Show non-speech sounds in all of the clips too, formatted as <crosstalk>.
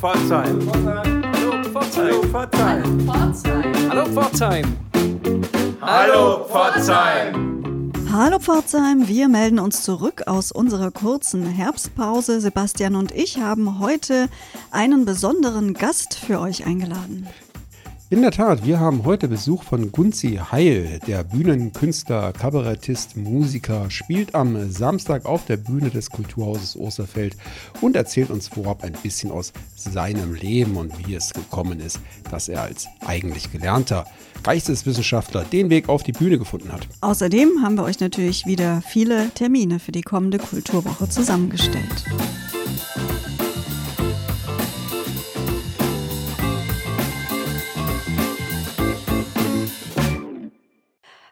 Pforzheim. Hallo Pforzheim. Hallo Pforzheim. Hallo Pforzheim. Hallo Pforzheim, wir melden uns zurück aus unserer kurzen Herbstpause. Sebastian und ich haben heute einen besonderen Gast für euch eingeladen. In der Tat, wir haben heute Besuch von Gunzi Heil, der Bühnenkünstler, Kabarettist, Musiker, spielt am Samstag auf der Bühne des Kulturhauses Osterfeld und erzählt uns vorab ein bisschen aus seinem Leben und wie es gekommen ist, dass er als eigentlich gelernter Geisteswissenschaftler den Weg auf die Bühne gefunden hat. Außerdem haben wir euch natürlich wieder viele Termine für die kommende Kulturwoche zusammengestellt.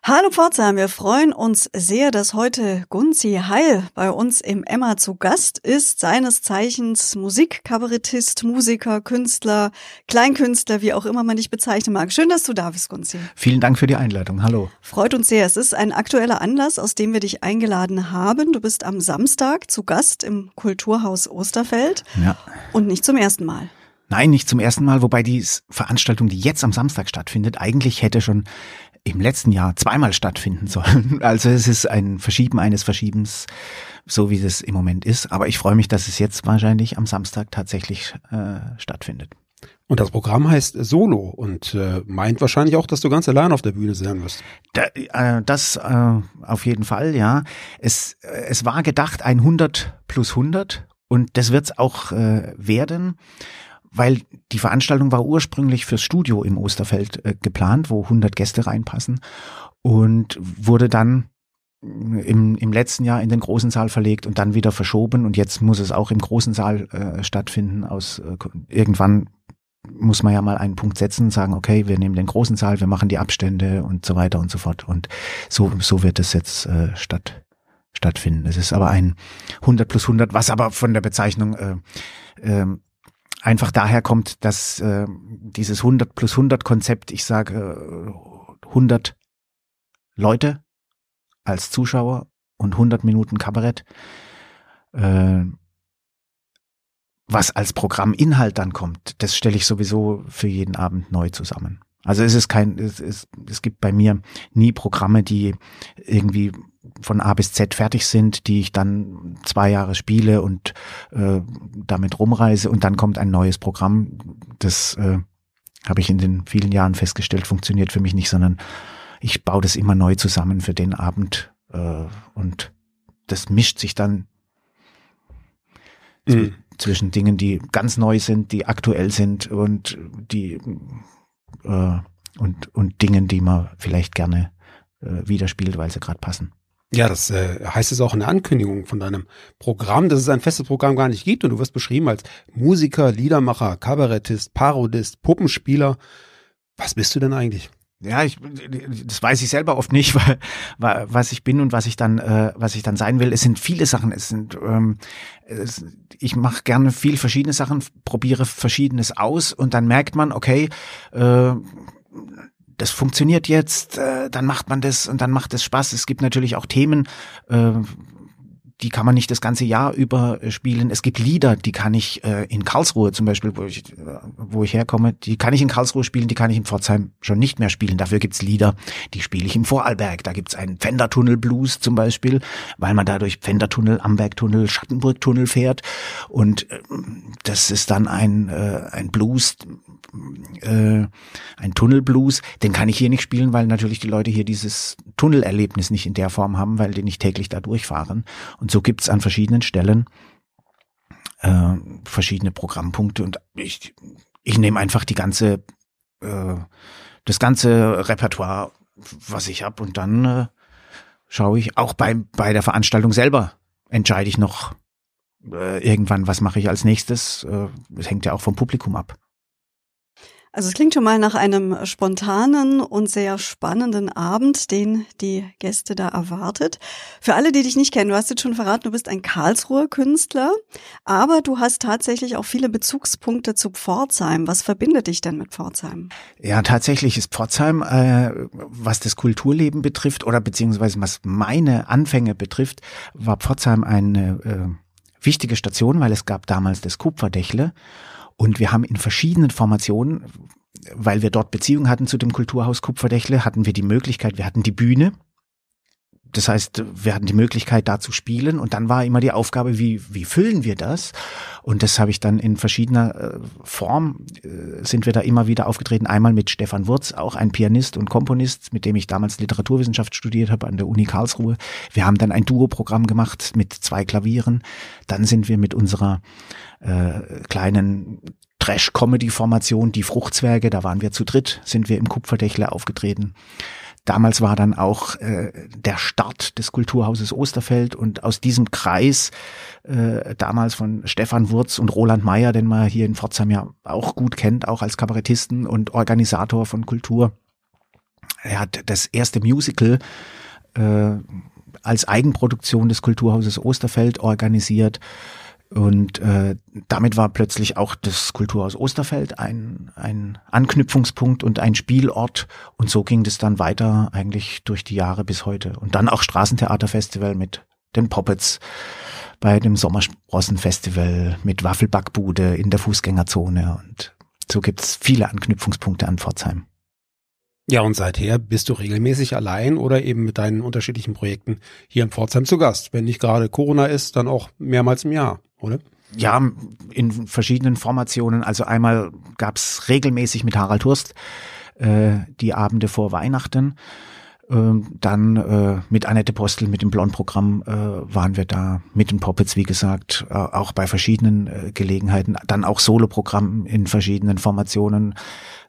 Hallo Pforzheim, wir freuen uns sehr, dass heute Gunzi Heil bei uns im Emma zu Gast ist. Seines Zeichens Musikkabarettist, Musiker, Künstler, Kleinkünstler, wie auch immer man dich bezeichnen mag. Schön, dass du da bist, Gunzi. Vielen Dank für die Einladung. Hallo. Freut uns sehr. Es ist ein aktueller Anlass, aus dem wir dich eingeladen haben. Du bist am Samstag zu Gast im Kulturhaus Osterfeld. Ja. Und nicht zum ersten Mal. Nein, nicht zum ersten Mal, wobei die Veranstaltung, die jetzt am Samstag stattfindet, eigentlich hätte schon im letzten Jahr zweimal stattfinden sollen. <laughs> Also es ist ein Verschieben eines Verschiebens, so wie es im Moment ist. Aber ich freue mich, dass es jetzt wahrscheinlich am Samstag tatsächlich äh, stattfindet. Und das Programm heißt Solo und äh, meint wahrscheinlich auch, dass du ganz allein auf der Bühne sein wirst. Da, äh, das äh, auf jeden Fall, ja. Es, äh, es war gedacht ein 100 plus 100 und das wird es auch äh, werden weil die Veranstaltung war ursprünglich fürs Studio im Osterfeld äh, geplant, wo 100 Gäste reinpassen und wurde dann im, im letzten Jahr in den großen Saal verlegt und dann wieder verschoben und jetzt muss es auch im großen Saal äh, stattfinden. Aus äh, irgendwann muss man ja mal einen Punkt setzen und sagen, okay, wir nehmen den großen Saal, wir machen die Abstände und so weiter und so fort. Und so, so wird es jetzt äh, statt, stattfinden. Es ist aber ein 100 plus 100, was aber von der Bezeichnung äh, äh, einfach daher kommt, dass äh, dieses 100 plus 100 Konzept, ich sage äh, 100 Leute als Zuschauer und 100 Minuten Kabarett, äh, was als Programminhalt dann kommt, das stelle ich sowieso für jeden Abend neu zusammen. Also es ist kein, es, es, es gibt bei mir nie Programme, die irgendwie von A bis Z fertig sind, die ich dann zwei Jahre spiele und äh, damit rumreise und dann kommt ein neues Programm. Das äh, habe ich in den vielen Jahren festgestellt, funktioniert für mich nicht, sondern ich baue das immer neu zusammen für den Abend äh, und das mischt sich dann mhm. zwischen Dingen, die ganz neu sind, die aktuell sind und die äh, und und Dingen, die man vielleicht gerne äh, widerspielt, weil sie gerade passen. Ja, das äh, heißt es auch in der Ankündigung von deinem Programm, dass es ein festes Programm gar nicht gibt und du wirst beschrieben als Musiker, Liedermacher, Kabarettist, Parodist, Puppenspieler. Was bist du denn eigentlich? Ja, ich, das weiß ich selber oft nicht, <laughs> weil, was ich bin und was ich dann, äh, was ich dann sein will. Es sind viele Sachen. Es sind, ähm, es, ich mache gerne viel verschiedene Sachen, probiere verschiedenes aus und dann merkt man, okay, äh, das funktioniert jetzt, äh, dann macht man das und dann macht es Spaß. Es gibt natürlich auch Themen, äh, die kann man nicht das ganze Jahr über äh, spielen. Es gibt Lieder, die kann ich äh, in Karlsruhe zum Beispiel, wo ich, äh, wo ich herkomme, die kann ich in Karlsruhe spielen, die kann ich in Pforzheim schon nicht mehr spielen. Dafür gibt's Lieder, die spiele ich im Vorarlberg. Da gibt's einen Pfändertunnel Blues zum Beispiel, weil man dadurch Pfändertunnel, Ambergtunnel, Schattenburgtunnel fährt. Und äh, das ist dann ein, äh, ein Blues, äh, ein Tunnelblues. Den kann ich hier nicht spielen, weil natürlich die Leute hier dieses Tunnelerlebnis nicht in der Form haben, weil die nicht täglich da durchfahren. Und und so gibt's an verschiedenen Stellen äh, verschiedene Programmpunkte und ich, ich nehme einfach die ganze, äh, das ganze Repertoire, was ich habe und dann äh, schaue ich auch bei, bei der Veranstaltung selber, entscheide ich noch äh, irgendwann, was mache ich als nächstes. Äh, hängt ja auch vom Publikum ab. Also es klingt schon mal nach einem spontanen und sehr spannenden Abend, den die Gäste da erwartet. Für alle, die dich nicht kennen, du hast jetzt schon verraten, du bist ein Karlsruher Künstler, aber du hast tatsächlich auch viele Bezugspunkte zu Pforzheim. Was verbindet dich denn mit Pforzheim? Ja, tatsächlich ist Pforzheim, äh, was das Kulturleben betrifft oder beziehungsweise was meine Anfänge betrifft, war Pforzheim eine äh, wichtige Station, weil es gab damals das Kupferdächle Und wir haben in verschiedenen Formationen, weil wir dort Beziehungen hatten zu dem Kulturhaus Kupferdächle, hatten wir die Möglichkeit, wir hatten die Bühne, das heißt, wir hatten die Möglichkeit, da zu spielen und dann war immer die Aufgabe, wie, wie füllen wir das? Und das habe ich dann in verschiedener äh, Form, äh, sind wir da immer wieder aufgetreten. Einmal mit Stefan Wurz, auch ein Pianist und Komponist, mit dem ich damals Literaturwissenschaft studiert habe an der Uni Karlsruhe. Wir haben dann ein Duo-Programm gemacht mit zwei Klavieren. Dann sind wir mit unserer äh, kleinen Trash-Comedy-Formation, die Fruchtzwerge, da waren wir zu dritt, sind wir im Kupferdächle aufgetreten. Damals war dann auch äh, der Start des Kulturhauses Osterfeld und aus diesem Kreis äh, damals von Stefan Wurz und Roland Meyer, den man hier in Pforzheim ja auch gut kennt, auch als Kabarettisten und Organisator von Kultur. Er hat das erste Musical äh, als Eigenproduktion des Kulturhauses Osterfeld organisiert und äh, damit war plötzlich auch das Kulturhaus Osterfeld ein, ein Anknüpfungspunkt und ein Spielort. Und so ging das dann weiter eigentlich durch die Jahre bis heute. Und dann auch Straßentheaterfestival mit den Poppets, bei dem Sommersprossenfestival mit Waffelbackbude in der Fußgängerzone. Und so gibt's viele Anknüpfungspunkte an Pforzheim. Ja, und seither bist du regelmäßig allein oder eben mit deinen unterschiedlichen Projekten hier in Pforzheim zu Gast. Wenn nicht gerade Corona ist, dann auch mehrmals im Jahr oder? Ja, in verschiedenen Formationen. Also einmal gab's regelmäßig mit Harald Hurst äh, die Abende vor Weihnachten. Ähm, dann äh, mit Annette Postel, mit dem Blond-Programm äh, waren wir da, mit den Poppets, wie gesagt, äh, auch bei verschiedenen äh, Gelegenheiten. Dann auch Solo-Programm in verschiedenen Formationen,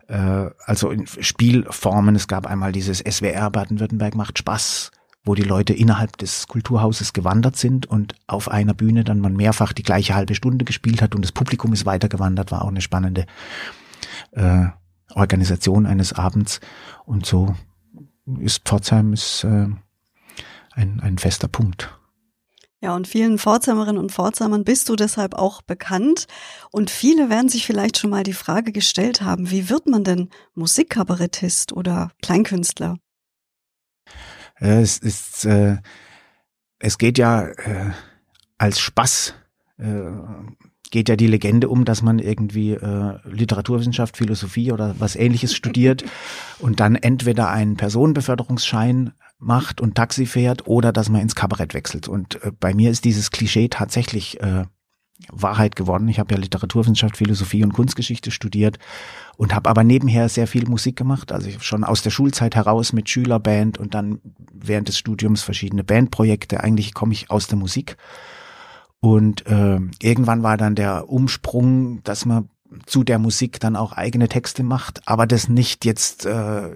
äh, also in Spielformen. Es gab einmal dieses SWR Baden-Württemberg macht Spaß wo die Leute innerhalb des Kulturhauses gewandert sind und auf einer Bühne dann man mehrfach die gleiche halbe Stunde gespielt hat und das Publikum ist weitergewandert, war auch eine spannende äh, Organisation eines Abends. Und so ist Pforzheim ist, äh, ein, ein fester Punkt. Ja, und vielen Pforzheimerinnen und Pforzheimern bist du deshalb auch bekannt. Und viele werden sich vielleicht schon mal die Frage gestellt haben, wie wird man denn Musikkabarettist oder Kleinkünstler? Es ist, äh, es geht ja äh, als Spaß, äh, geht ja die Legende um, dass man irgendwie äh, Literaturwissenschaft, Philosophie oder was ähnliches studiert <laughs> und dann entweder einen Personenbeförderungsschein macht und Taxi fährt oder dass man ins Kabarett wechselt. Und äh, bei mir ist dieses Klischee tatsächlich äh, Wahrheit geworden. Ich habe ja Literaturwissenschaft, Philosophie und Kunstgeschichte studiert und habe aber nebenher sehr viel Musik gemacht. Also ich schon aus der Schulzeit heraus mit Schülerband und dann während des Studiums verschiedene Bandprojekte. Eigentlich komme ich aus der Musik. Und äh, irgendwann war dann der Umsprung, dass man zu der Musik dann auch eigene Texte macht, aber das nicht jetzt äh,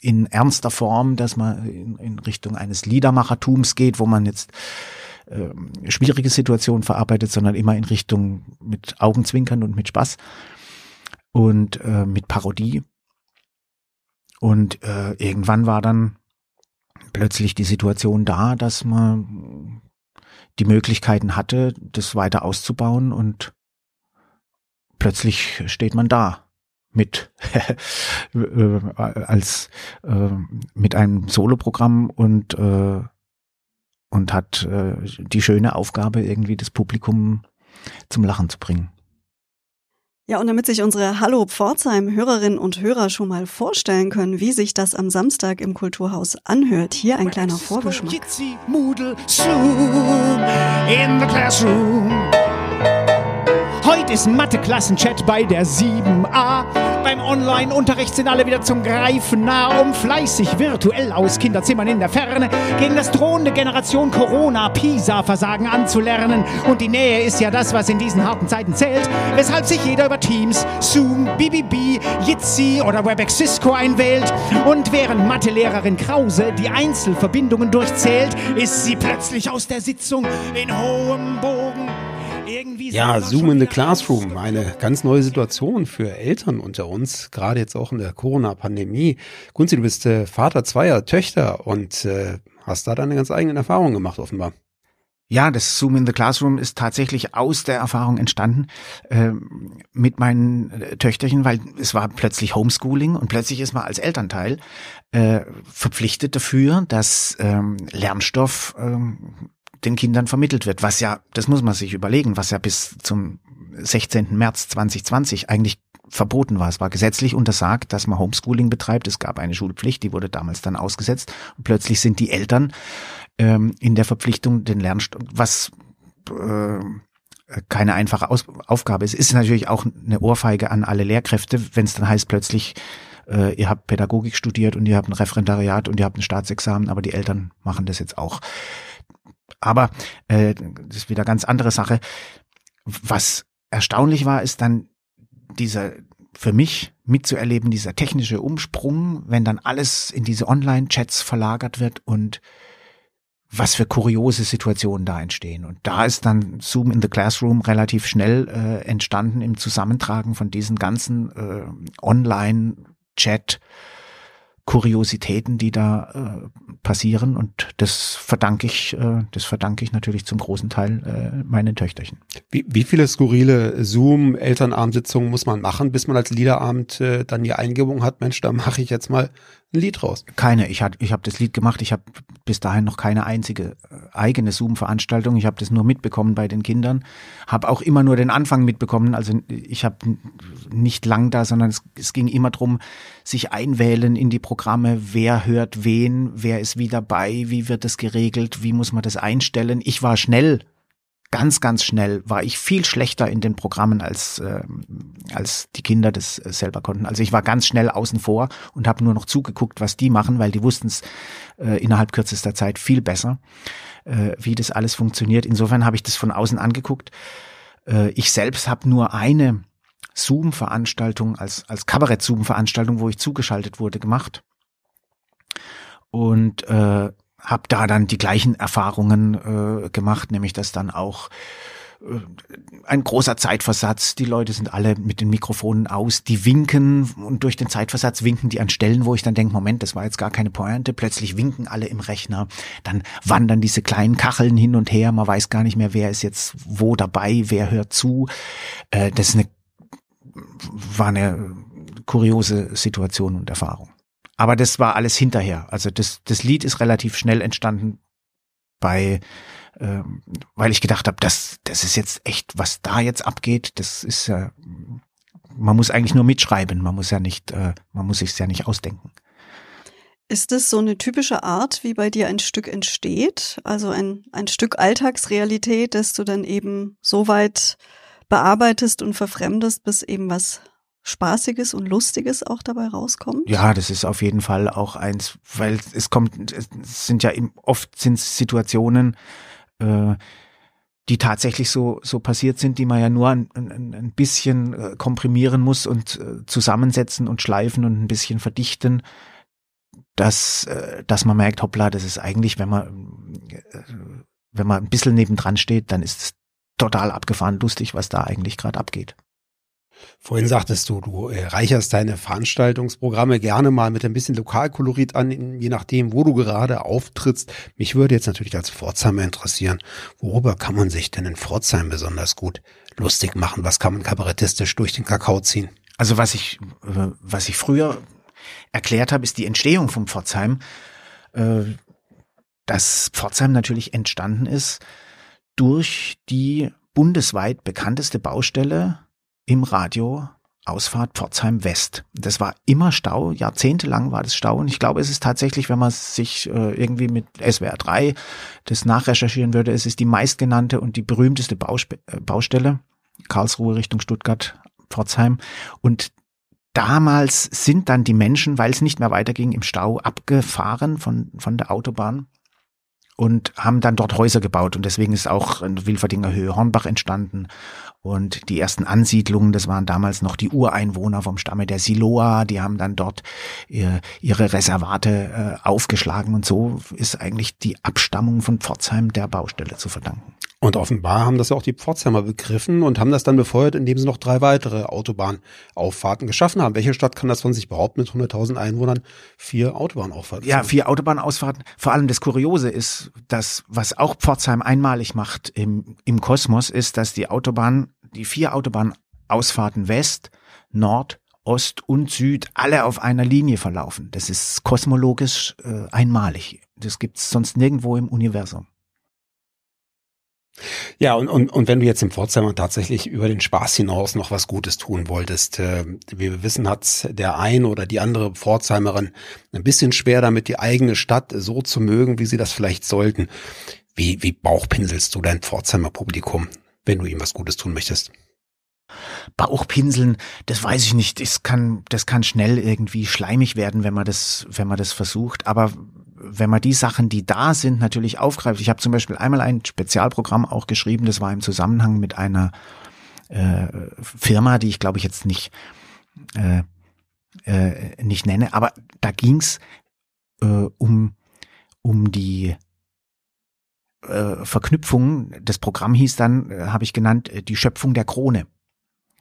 in ernster Form, dass man in, in Richtung eines Liedermachertums geht, wo man jetzt äh, schwierige Situationen verarbeitet, sondern immer in Richtung mit Augenzwinkern und mit Spaß und äh, mit Parodie. Und äh, irgendwann war dann plötzlich die Situation da, dass man die Möglichkeiten hatte, das weiter auszubauen und plötzlich steht man da mit <laughs> äh, als äh, mit einem Soloprogramm und äh, und hat äh, die schöne Aufgabe, irgendwie das Publikum zum Lachen zu bringen. Ja, und damit sich unsere Hallo Pforzheim Hörerinnen und Hörer schon mal vorstellen können, wie sich das am Samstag im Kulturhaus anhört, hier ein kleiner Vorgeschmack. In the classroom. Heute ist Mathe-Klassenchat bei der 7a. Beim Online-Unterricht sind alle wieder zum Greifen nah, um fleißig virtuell aus Kinderzimmern in der Ferne gegen das drohende Generation Corona-Pisa-Versagen anzulernen. Und die Nähe ist ja das, was in diesen harten Zeiten zählt, weshalb sich jeder über Teams, Zoom, BBB, Jitsi oder WebEx Cisco einwählt. Und während Mathelehrerin Krause die Einzelverbindungen durchzählt, ist sie plötzlich aus der Sitzung in hohem Bogen ja, Zoom in the Classroom, eine ganz neue Situation für Eltern unter uns, gerade jetzt auch in der Corona-Pandemie. Gunzi, du bist äh, Vater zweier Töchter und äh, hast da deine ganz eigenen Erfahrungen gemacht, offenbar. Ja, das Zoom in the Classroom ist tatsächlich aus der Erfahrung entstanden äh, mit meinen äh, Töchterchen, weil es war plötzlich Homeschooling und plötzlich ist man als Elternteil äh, verpflichtet dafür, dass ähm, Lernstoff ähm, den Kindern vermittelt wird, was ja, das muss man sich überlegen, was ja bis zum 16. März 2020 eigentlich verboten war. Es war gesetzlich untersagt, dass man Homeschooling betreibt. Es gab eine Schulpflicht, die wurde damals dann ausgesetzt. Und plötzlich sind die Eltern ähm, in der Verpflichtung, den Lernstoff, was äh, keine einfache Aus Aufgabe ist. Ist natürlich auch eine Ohrfeige an alle Lehrkräfte, wenn es dann heißt plötzlich, äh, ihr habt Pädagogik studiert und ihr habt ein Referendariat und ihr habt ein Staatsexamen, aber die Eltern machen das jetzt auch. Aber äh, das ist wieder ganz andere Sache. Was erstaunlich war, ist dann dieser für mich mitzuerleben, dieser technische Umsprung, wenn dann alles in diese Online-Chats verlagert wird und was für kuriose Situationen da entstehen. Und da ist dann Zoom in the Classroom relativ schnell äh, entstanden im Zusammentragen von diesen ganzen äh, Online-Chat- Kuriositäten, die da äh, passieren und das verdanke ich, äh, das verdanke ich natürlich zum großen Teil äh, meinen Töchterchen. Wie, wie viele skurrile Zoom-Elternabendsitzungen muss man machen, bis man als Liederabend äh, dann die Eingebung hat, Mensch, da mache ich jetzt mal ein Lied raus? Keine. Ich, hat, ich habe das Lied gemacht. Ich habe bis dahin noch keine einzige äh, eigene Zoom-Veranstaltung. Ich habe das nur mitbekommen bei den Kindern. Habe auch immer nur den Anfang mitbekommen. Also ich habe nicht lang da, sondern es, es ging immer drum, sich einwählen in die Programme. Wer hört wen? Wer ist wie dabei? Wie wird das geregelt? Wie muss man das einstellen? Ich war schnell ganz, ganz schnell war ich viel schlechter in den Programmen, als, äh, als die Kinder das äh, selber konnten. Also ich war ganz schnell außen vor und habe nur noch zugeguckt, was die machen, weil die wussten es äh, innerhalb kürzester Zeit viel besser, äh, wie das alles funktioniert. Insofern habe ich das von außen angeguckt. Äh, ich selbst habe nur eine Zoom-Veranstaltung als, als Kabarett-Zoom-Veranstaltung, wo ich zugeschaltet wurde, gemacht. Und äh, habe da dann die gleichen Erfahrungen äh, gemacht, nämlich dass dann auch äh, ein großer Zeitversatz. Die Leute sind alle mit den Mikrofonen aus, die winken und durch den Zeitversatz winken die an Stellen, wo ich dann denke, Moment, das war jetzt gar keine Pointe. Plötzlich winken alle im Rechner. Dann wandern diese kleinen Kacheln hin und her. Man weiß gar nicht mehr, wer ist jetzt wo dabei, wer hört zu. Äh, das ist eine, war eine kuriose Situation und Erfahrung. Aber das war alles hinterher. Also das, das Lied ist relativ schnell entstanden bei, ähm, weil ich gedacht habe, das, das ist jetzt echt, was da jetzt abgeht, das ist ja, man muss eigentlich nur mitschreiben, man muss ja nicht, äh, man muss sich ja nicht ausdenken. Ist das so eine typische Art, wie bei dir ein Stück entsteht? Also ein, ein Stück Alltagsrealität, das du dann eben so weit bearbeitest und verfremdest, bis eben was Spaßiges und Lustiges auch dabei rauskommt? Ja, das ist auf jeden Fall auch eins, weil es kommt, es sind ja oft sind Situationen, äh, die tatsächlich so, so passiert sind, die man ja nur ein, ein, bisschen äh, komprimieren muss und äh, zusammensetzen und schleifen und ein bisschen verdichten, dass, dass man merkt, hoppla, das ist eigentlich, wenn man, wenn man ein bisschen nebendran steht, dann ist es total abgefahren lustig, was da eigentlich gerade abgeht. Vorhin sagtest du, du äh, reicherst deine Veranstaltungsprogramme gerne mal mit ein bisschen Lokalkolorit an, je nachdem, wo du gerade auftrittst. Mich würde jetzt natürlich als Pforzheimer interessieren, worüber kann man sich denn in Pforzheim besonders gut lustig machen? Was kann man kabarettistisch durch den Kakao ziehen? Also was ich, äh, was ich früher erklärt habe, ist die Entstehung von Pforzheim. Äh, dass Pforzheim natürlich entstanden ist durch die bundesweit bekannteste Baustelle im Radio Ausfahrt Pforzheim West. Das war immer Stau, jahrzehntelang war das Stau. Und ich glaube, es ist tatsächlich, wenn man sich äh, irgendwie mit SWR 3 das nachrecherchieren würde, es ist die meistgenannte und die berühmteste Bauspe äh, Baustelle, Karlsruhe Richtung Stuttgart, Pforzheim. Und damals sind dann die Menschen, weil es nicht mehr weiterging, im Stau abgefahren von, von der Autobahn und haben dann dort Häuser gebaut. Und deswegen ist auch in Wilferdinger Höhe Hornbach entstanden. Und die ersten Ansiedlungen, das waren damals noch die Ureinwohner vom Stamme der Siloa, die haben dann dort ihre, ihre Reservate äh, aufgeschlagen. Und so ist eigentlich die Abstammung von Pforzheim der Baustelle zu verdanken. Und offenbar haben das auch die Pforzheimer begriffen und haben das dann befeuert, indem sie noch drei weitere Autobahnauffahrten geschaffen haben. Welche Stadt kann das von sich behaupten mit 100.000 Einwohnern? Vier Autobahnauffahrten. Ja, vier Autobahnausfahrten. Vor allem das Kuriose ist, dass was auch Pforzheim einmalig macht im, im Kosmos, ist, dass die Autobahn, die vier Autobahnausfahrten West, Nord, Ost und Süd alle auf einer Linie verlaufen. Das ist kosmologisch äh, einmalig. Das gibt's sonst nirgendwo im Universum. Ja, und, und, und wenn du jetzt im Pforzheimer tatsächlich über den Spaß hinaus noch was Gutes tun wolltest, äh, wie wir wissen, hat der ein oder die andere Pforzheimerin ein bisschen schwer damit, die eigene Stadt so zu mögen, wie sie das vielleicht sollten. Wie, wie bauchpinselst du dein Pforzheimer Publikum, wenn du ihm was Gutes tun möchtest? Bauchpinseln, das weiß ich nicht. Das kann, das kann schnell irgendwie schleimig werden, wenn man das, wenn man das versucht. Aber wenn man die Sachen, die da sind, natürlich aufgreift. Ich habe zum Beispiel einmal ein Spezialprogramm auch geschrieben, das war im Zusammenhang mit einer äh, Firma, die ich glaube ich jetzt nicht, äh, äh, nicht nenne, aber da ging's äh, um, um die äh, Verknüpfung. Das Programm hieß dann, äh, habe ich genannt, äh, die Schöpfung der Krone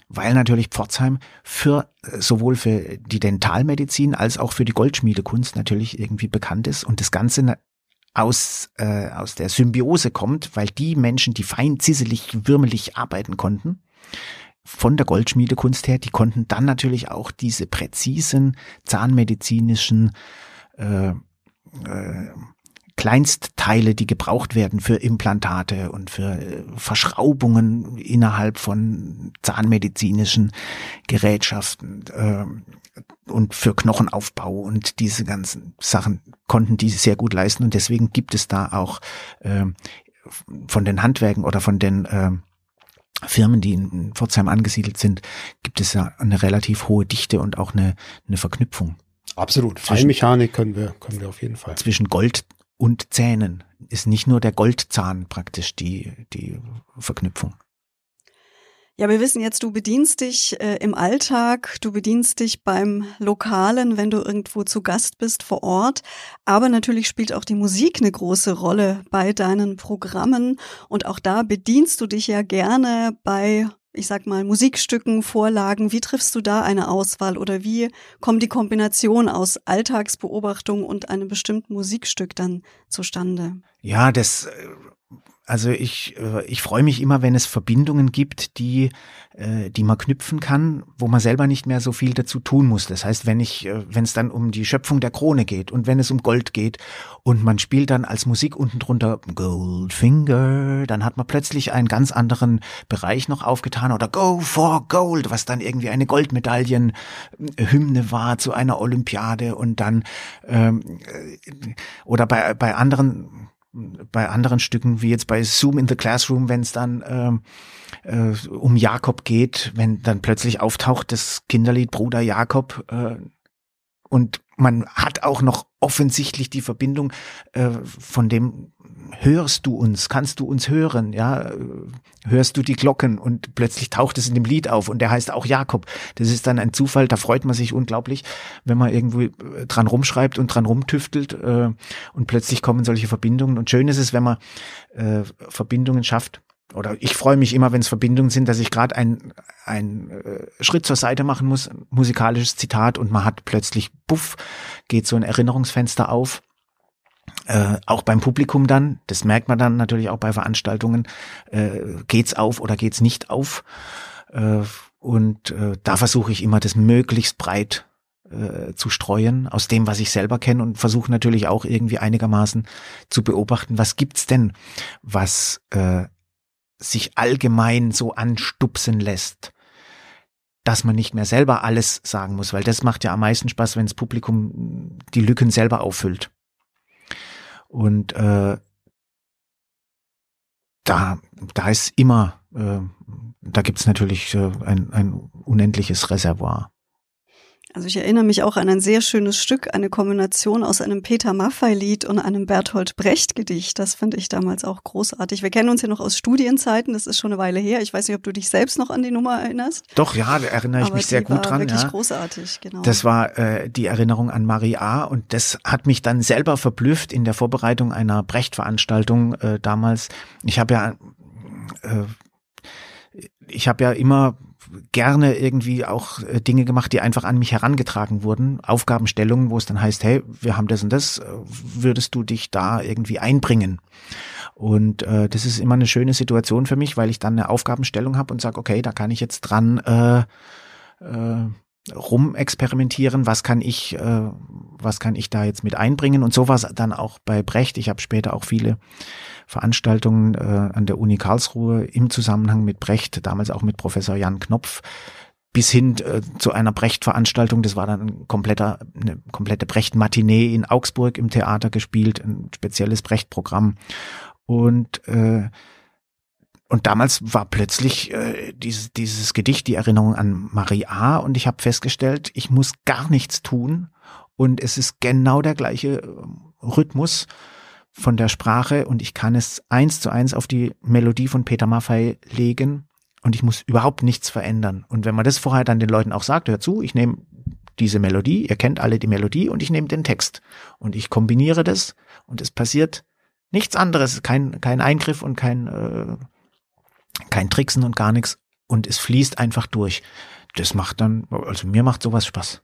weil natürlich Pforzheim für äh, sowohl für die Dentalmedizin als auch für die Goldschmiedekunst natürlich irgendwie bekannt ist und das Ganze aus, äh, aus der Symbiose kommt, weil die Menschen, die fein zisselig, würmelig arbeiten konnten, von der Goldschmiedekunst her, die konnten dann natürlich auch diese präzisen zahnmedizinischen äh, äh, Kleinstteile, die gebraucht werden für Implantate und für äh, Verschraubungen innerhalb von zahnmedizinischen Gerätschaften äh, und für Knochenaufbau und diese ganzen Sachen konnten die sehr gut leisten und deswegen gibt es da auch äh, von den Handwerken oder von den äh, Firmen, die in Pforzheim angesiedelt sind, gibt es ja eine relativ hohe Dichte und auch eine, eine Verknüpfung. Absolut. Feinmechanik können wir, können wir auf jeden Fall. Zwischen Gold und Zähnen ist nicht nur der Goldzahn praktisch die, die Verknüpfung. Ja, wir wissen jetzt, du bedienst dich äh, im Alltag, du bedienst dich beim Lokalen, wenn du irgendwo zu Gast bist vor Ort. Aber natürlich spielt auch die Musik eine große Rolle bei deinen Programmen. Und auch da bedienst du dich ja gerne bei ich sag mal, Musikstücken, Vorlagen, wie triffst du da eine Auswahl oder wie kommt die Kombination aus Alltagsbeobachtung und einem bestimmten Musikstück dann zustande? Ja, das äh, also ich, äh, ich freue mich immer, wenn es Verbindungen gibt, die, äh, die man knüpfen kann, wo man selber nicht mehr so viel dazu tun muss. Das heißt, wenn ich, äh, wenn es dann um die Schöpfung der Krone geht und wenn es um Gold geht und man spielt dann als Musik unten drunter Goldfinger, dann hat man plötzlich einen ganz anderen Bereich noch aufgetan oder Go for Gold, was dann irgendwie eine Goldmedaillenhymne war zu einer Olympiade und dann ähm, oder bei, bei anderen bei anderen Stücken, wie jetzt bei Zoom in the Classroom, wenn es dann ähm, äh, um Jakob geht, wenn dann plötzlich auftaucht das Kinderlied Bruder Jakob äh, und man hat auch noch offensichtlich die Verbindung äh, von dem hörst du uns, kannst du uns hören, ja, hörst du die Glocken? Und plötzlich taucht es in dem Lied auf und der heißt auch Jakob. Das ist dann ein Zufall, da freut man sich unglaublich, wenn man irgendwo äh, dran rumschreibt und dran rumtüftelt äh, und plötzlich kommen solche Verbindungen. Und schön ist es, wenn man äh, Verbindungen schafft, oder ich freue mich immer, wenn es Verbindungen sind, dass ich gerade ein, ein äh, Schritt zur Seite machen muss, musikalisches Zitat und man hat plötzlich, buff, geht so ein Erinnerungsfenster auf äh, auch beim Publikum dann, das merkt man dann natürlich auch bei Veranstaltungen, äh, geht's auf oder geht's nicht auf. Äh, und äh, da versuche ich immer, das möglichst breit äh, zu streuen aus dem, was ich selber kenne und versuche natürlich auch irgendwie einigermaßen zu beobachten, was gibt's denn, was äh, sich allgemein so anstupsen lässt, dass man nicht mehr selber alles sagen muss, weil das macht ja am meisten Spaß, wenn das Publikum die Lücken selber auffüllt. Und äh, da, da ist immer, äh, da gibt's natürlich äh, ein, ein unendliches Reservoir. Also ich erinnere mich auch an ein sehr schönes Stück, eine Kombination aus einem Peter Maffay-Lied und einem Bertolt Brecht-Gedicht. Das fand ich damals auch großartig. Wir kennen uns ja noch aus Studienzeiten, das ist schon eine Weile her. Ich weiß nicht, ob du dich selbst noch an die Nummer erinnerst. Doch, ja, da erinnere ich Aber mich sehr gut dran. Wirklich ja. großartig, genau. Das war äh, die Erinnerung an Marie A. Und das hat mich dann selber verblüfft in der Vorbereitung einer Brecht-Veranstaltung äh, damals. Ich habe ja äh, ich habe ja immer gerne irgendwie auch äh, Dinge gemacht, die einfach an mich herangetragen wurden, Aufgabenstellungen, wo es dann heißt, hey, wir haben das und das, äh, würdest du dich da irgendwie einbringen? Und äh, das ist immer eine schöne Situation für mich, weil ich dann eine Aufgabenstellung habe und sage, okay, da kann ich jetzt dran äh, äh, rumexperimentieren, was kann ich, äh, was kann ich da jetzt mit einbringen und sowas dann auch bei Brecht. Ich habe später auch viele Veranstaltungen äh, an der Uni Karlsruhe im Zusammenhang mit Brecht, damals auch mit Professor Jan Knopf, bis hin äh, zu einer Brecht-Veranstaltung. Das war dann ein kompletter, eine komplette Brecht-Matinee in Augsburg im Theater gespielt, ein spezielles Brecht-Programm. Und äh, und damals war plötzlich äh, dieses, dieses Gedicht die Erinnerung an Marie A. Und ich habe festgestellt, ich muss gar nichts tun. Und es ist genau der gleiche äh, Rhythmus von der Sprache und ich kann es eins zu eins auf die Melodie von Peter Maffay legen und ich muss überhaupt nichts verändern. Und wenn man das vorher dann den Leuten auch sagt, hört zu, ich nehme diese Melodie, ihr kennt alle die Melodie und ich nehme den Text und ich kombiniere das und es passiert nichts anderes, kein, kein Eingriff und kein, äh, kein Tricksen und gar nichts und es fließt einfach durch. Das macht dann, also mir macht sowas Spaß.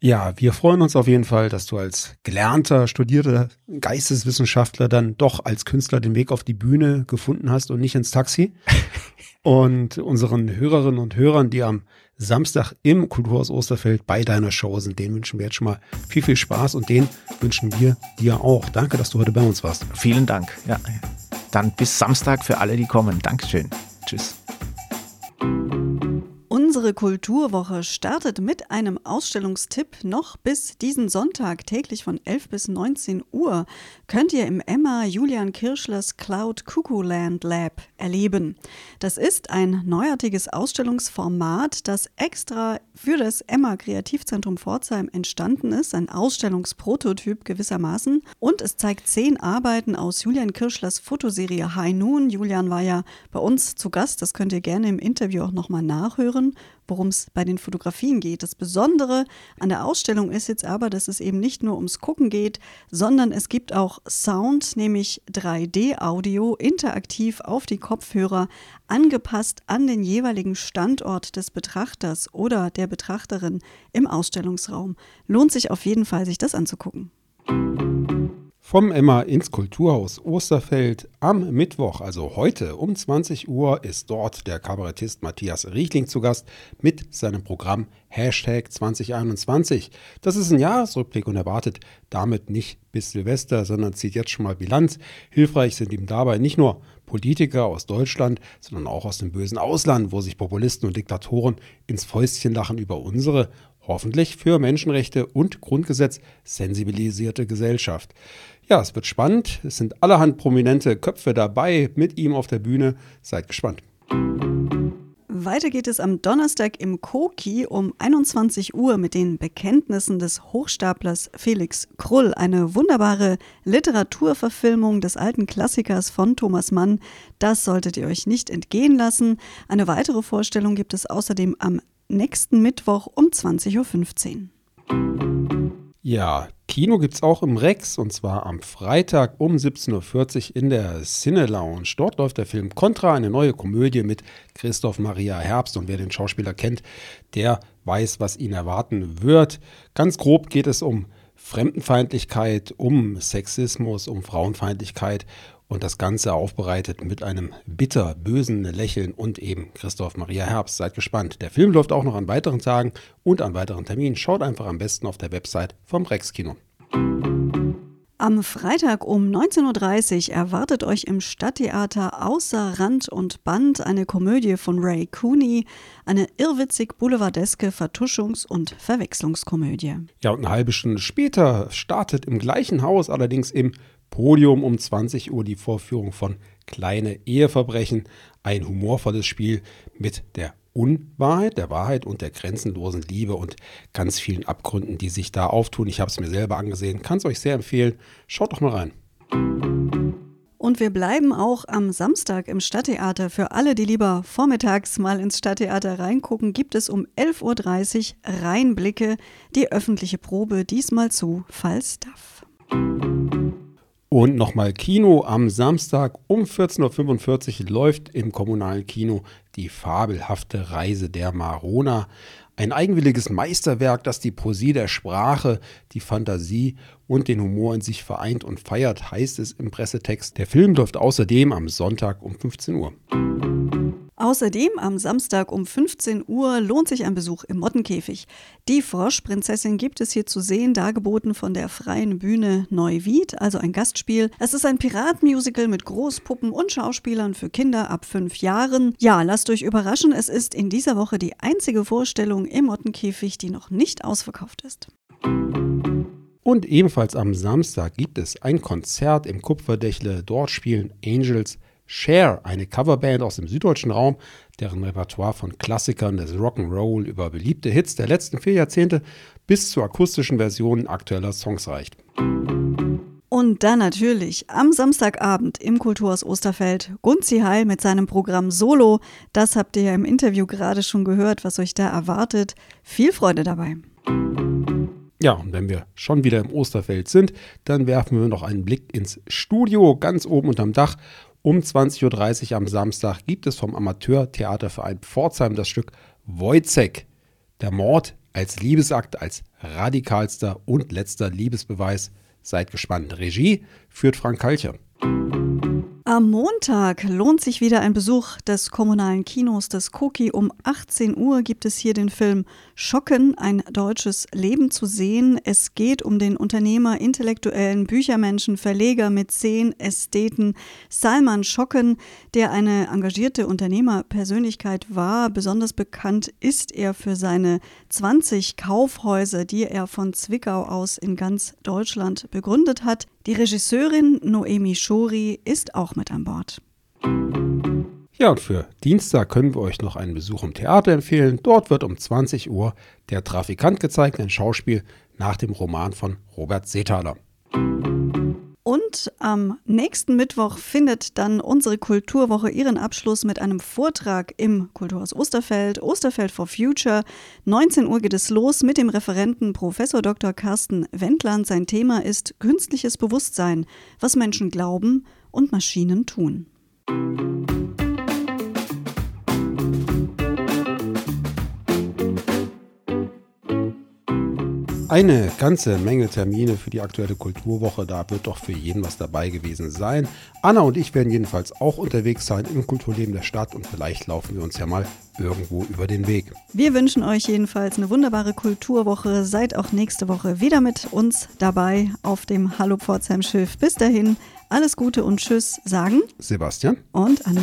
Ja, wir freuen uns auf jeden Fall, dass du als gelernter, studierter Geisteswissenschaftler dann doch als Künstler den Weg auf die Bühne gefunden hast und nicht ins Taxi. <laughs> und unseren Hörerinnen und Hörern, die am Samstag im Kulturhaus Osterfeld bei deiner Show sind, denen wünschen wir jetzt schon mal viel, viel Spaß und den wünschen wir dir auch. Danke, dass du heute bei uns warst. Vielen Dank. Ja. Dann bis Samstag für alle, die kommen. Dankeschön. Tschüss. Unsere Kulturwoche startet mit einem Ausstellungstipp. Noch bis diesen Sonntag täglich von 11 bis 19 Uhr könnt ihr im Emma Julian Kirschlers Cloud Cuckoo Land Lab erleben. Das ist ein neuartiges Ausstellungsformat, das extra für das Emma Kreativzentrum Pforzheim entstanden ist, ein Ausstellungsprototyp gewissermaßen. Und es zeigt zehn Arbeiten aus Julian Kirschlers Fotoserie High Noon. Julian war ja bei uns zu Gast, das könnt ihr gerne im Interview auch nochmal nachhören worum es bei den Fotografien geht. Das Besondere an der Ausstellung ist jetzt aber, dass es eben nicht nur ums Gucken geht, sondern es gibt auch Sound, nämlich 3D-Audio, interaktiv auf die Kopfhörer, angepasst an den jeweiligen Standort des Betrachters oder der Betrachterin im Ausstellungsraum. Lohnt sich auf jeden Fall, sich das anzugucken. Vom Emma ins Kulturhaus Osterfeld am Mittwoch, also heute um 20 Uhr, ist dort der Kabarettist Matthias Riechling zu Gast mit seinem Programm Hashtag 2021. Das ist ein Jahresrückblick und erwartet damit nicht bis Silvester, sondern zieht jetzt schon mal Bilanz. Hilfreich sind ihm dabei nicht nur Politiker aus Deutschland, sondern auch aus dem bösen Ausland, wo sich Populisten und Diktatoren ins Fäustchen lachen über unsere hoffentlich für Menschenrechte und Grundgesetz sensibilisierte Gesellschaft. Ja, es wird spannend. Es sind allerhand prominente Köpfe dabei mit ihm auf der Bühne. Seid gespannt. Weiter geht es am Donnerstag im Koki um 21 Uhr mit den Bekenntnissen des Hochstaplers Felix Krull. Eine wunderbare Literaturverfilmung des alten Klassikers von Thomas Mann. Das solltet ihr euch nicht entgehen lassen. Eine weitere Vorstellung gibt es außerdem am nächsten Mittwoch um 20.15 Uhr. Ja, Kino gibt es auch im Rex und zwar am Freitag um 17.40 Uhr in der Cine Lounge. Dort läuft der Film Contra, eine neue Komödie mit Christoph Maria Herbst. Und wer den Schauspieler kennt, der weiß, was ihn erwarten wird. Ganz grob geht es um Fremdenfeindlichkeit, um Sexismus, um Frauenfeindlichkeit und das Ganze aufbereitet mit einem bitter bösen Lächeln und eben Christoph Maria Herbst. Seid gespannt. Der Film läuft auch noch an weiteren Tagen und an weiteren Terminen. Schaut einfach am besten auf der Website vom Rex Kino. Am Freitag um 19.30 Uhr erwartet euch im Stadttheater außer Rand und Band eine Komödie von Ray Cooney, eine irrwitzig boulevardeske Vertuschungs- und Verwechslungskomödie. Ja, und eine halbe Stunde später startet im gleichen Haus, allerdings im Podium um 20 Uhr die Vorführung von Kleine Eheverbrechen, ein humorvolles Spiel mit der Unwahrheit, der Wahrheit und der grenzenlosen Liebe und ganz vielen Abgründen, die sich da auftun. Ich habe es mir selber angesehen, kann es euch sehr empfehlen. Schaut doch mal rein. Und wir bleiben auch am Samstag im Stadttheater. Für alle, die lieber vormittags mal ins Stadttheater reingucken, gibt es um 11.30 Uhr Reinblicke, die öffentliche Probe, diesmal zu Falstaff. Und nochmal Kino am Samstag um 14.45 Uhr läuft im kommunalen Kino die fabelhafte Reise der Marona. Ein eigenwilliges Meisterwerk, das die Poesie der Sprache, die Fantasie und den Humor in sich vereint und feiert, heißt es im Pressetext. Der Film läuft außerdem am Sonntag um 15 Uhr. Außerdem am Samstag um 15 Uhr lohnt sich ein Besuch im Mottenkäfig. Die Froschprinzessin gibt es hier zu sehen, dargeboten von der Freien Bühne Neuwied, also ein Gastspiel. Es ist ein Piratmusical mit Großpuppen und Schauspielern für Kinder ab fünf Jahren. Ja, lasst euch überraschen, es ist in dieser Woche die einzige Vorstellung im Mottenkäfig, die noch nicht ausverkauft ist. Und ebenfalls am Samstag gibt es ein Konzert im Kupferdächle. Dort spielen Angels Share, eine Coverband aus dem süddeutschen Raum, deren Repertoire von Klassikern des Rock'n'Roll über beliebte Hits der letzten vier Jahrzehnte bis zu akustischen Versionen aktueller Songs reicht. Und dann natürlich am Samstagabend im Kulturhaus Osterfeld Gunzi Heil mit seinem Programm Solo. Das habt ihr ja im Interview gerade schon gehört, was euch da erwartet. Viel Freude dabei. Ja, und wenn wir schon wieder im Osterfeld sind, dann werfen wir noch einen Blick ins Studio ganz oben unterm Dach. Um 20.30 Uhr am Samstag gibt es vom Amateurtheaterverein Pforzheim das Stück Wojcek. Der Mord als Liebesakt, als radikalster und letzter Liebesbeweis. Seid gespannt. Regie führt Frank Kalcher. Am Montag lohnt sich wieder ein Besuch des kommunalen Kinos des Koki. Um 18 Uhr gibt es hier den Film Schocken, ein deutsches Leben zu sehen. Es geht um den Unternehmer, intellektuellen Büchermenschen, Verleger, Mäzen, Ästheten Salman Schocken, der eine engagierte Unternehmerpersönlichkeit war. Besonders bekannt ist er für seine 20 Kaufhäuser, die er von Zwickau aus in ganz Deutschland begründet hat. Die Regisseurin Noemi Schori ist auch mit an Bord. Ja, und für Dienstag können wir euch noch einen Besuch im Theater empfehlen. Dort wird um 20 Uhr der Trafikant gezeigt, ein Schauspiel nach dem Roman von Robert Seethaler. Und am nächsten Mittwoch findet dann unsere Kulturwoche ihren Abschluss mit einem Vortrag im Kulturhaus Osterfeld, Osterfeld for Future. 19 Uhr geht es los mit dem Referenten Professor Dr. Carsten Wendland. Sein Thema ist künstliches Bewusstsein, was Menschen glauben und Maschinen tun. Eine ganze Menge Termine für die aktuelle Kulturwoche. Da wird doch für jeden was dabei gewesen sein. Anna und ich werden jedenfalls auch unterwegs sein im Kulturleben der Stadt und vielleicht laufen wir uns ja mal irgendwo über den Weg. Wir wünschen euch jedenfalls eine wunderbare Kulturwoche. Seid auch nächste Woche wieder mit uns dabei auf dem Hallo Pforzheim Schiff. Bis dahin, alles Gute und Tschüss sagen Sebastian und Anna.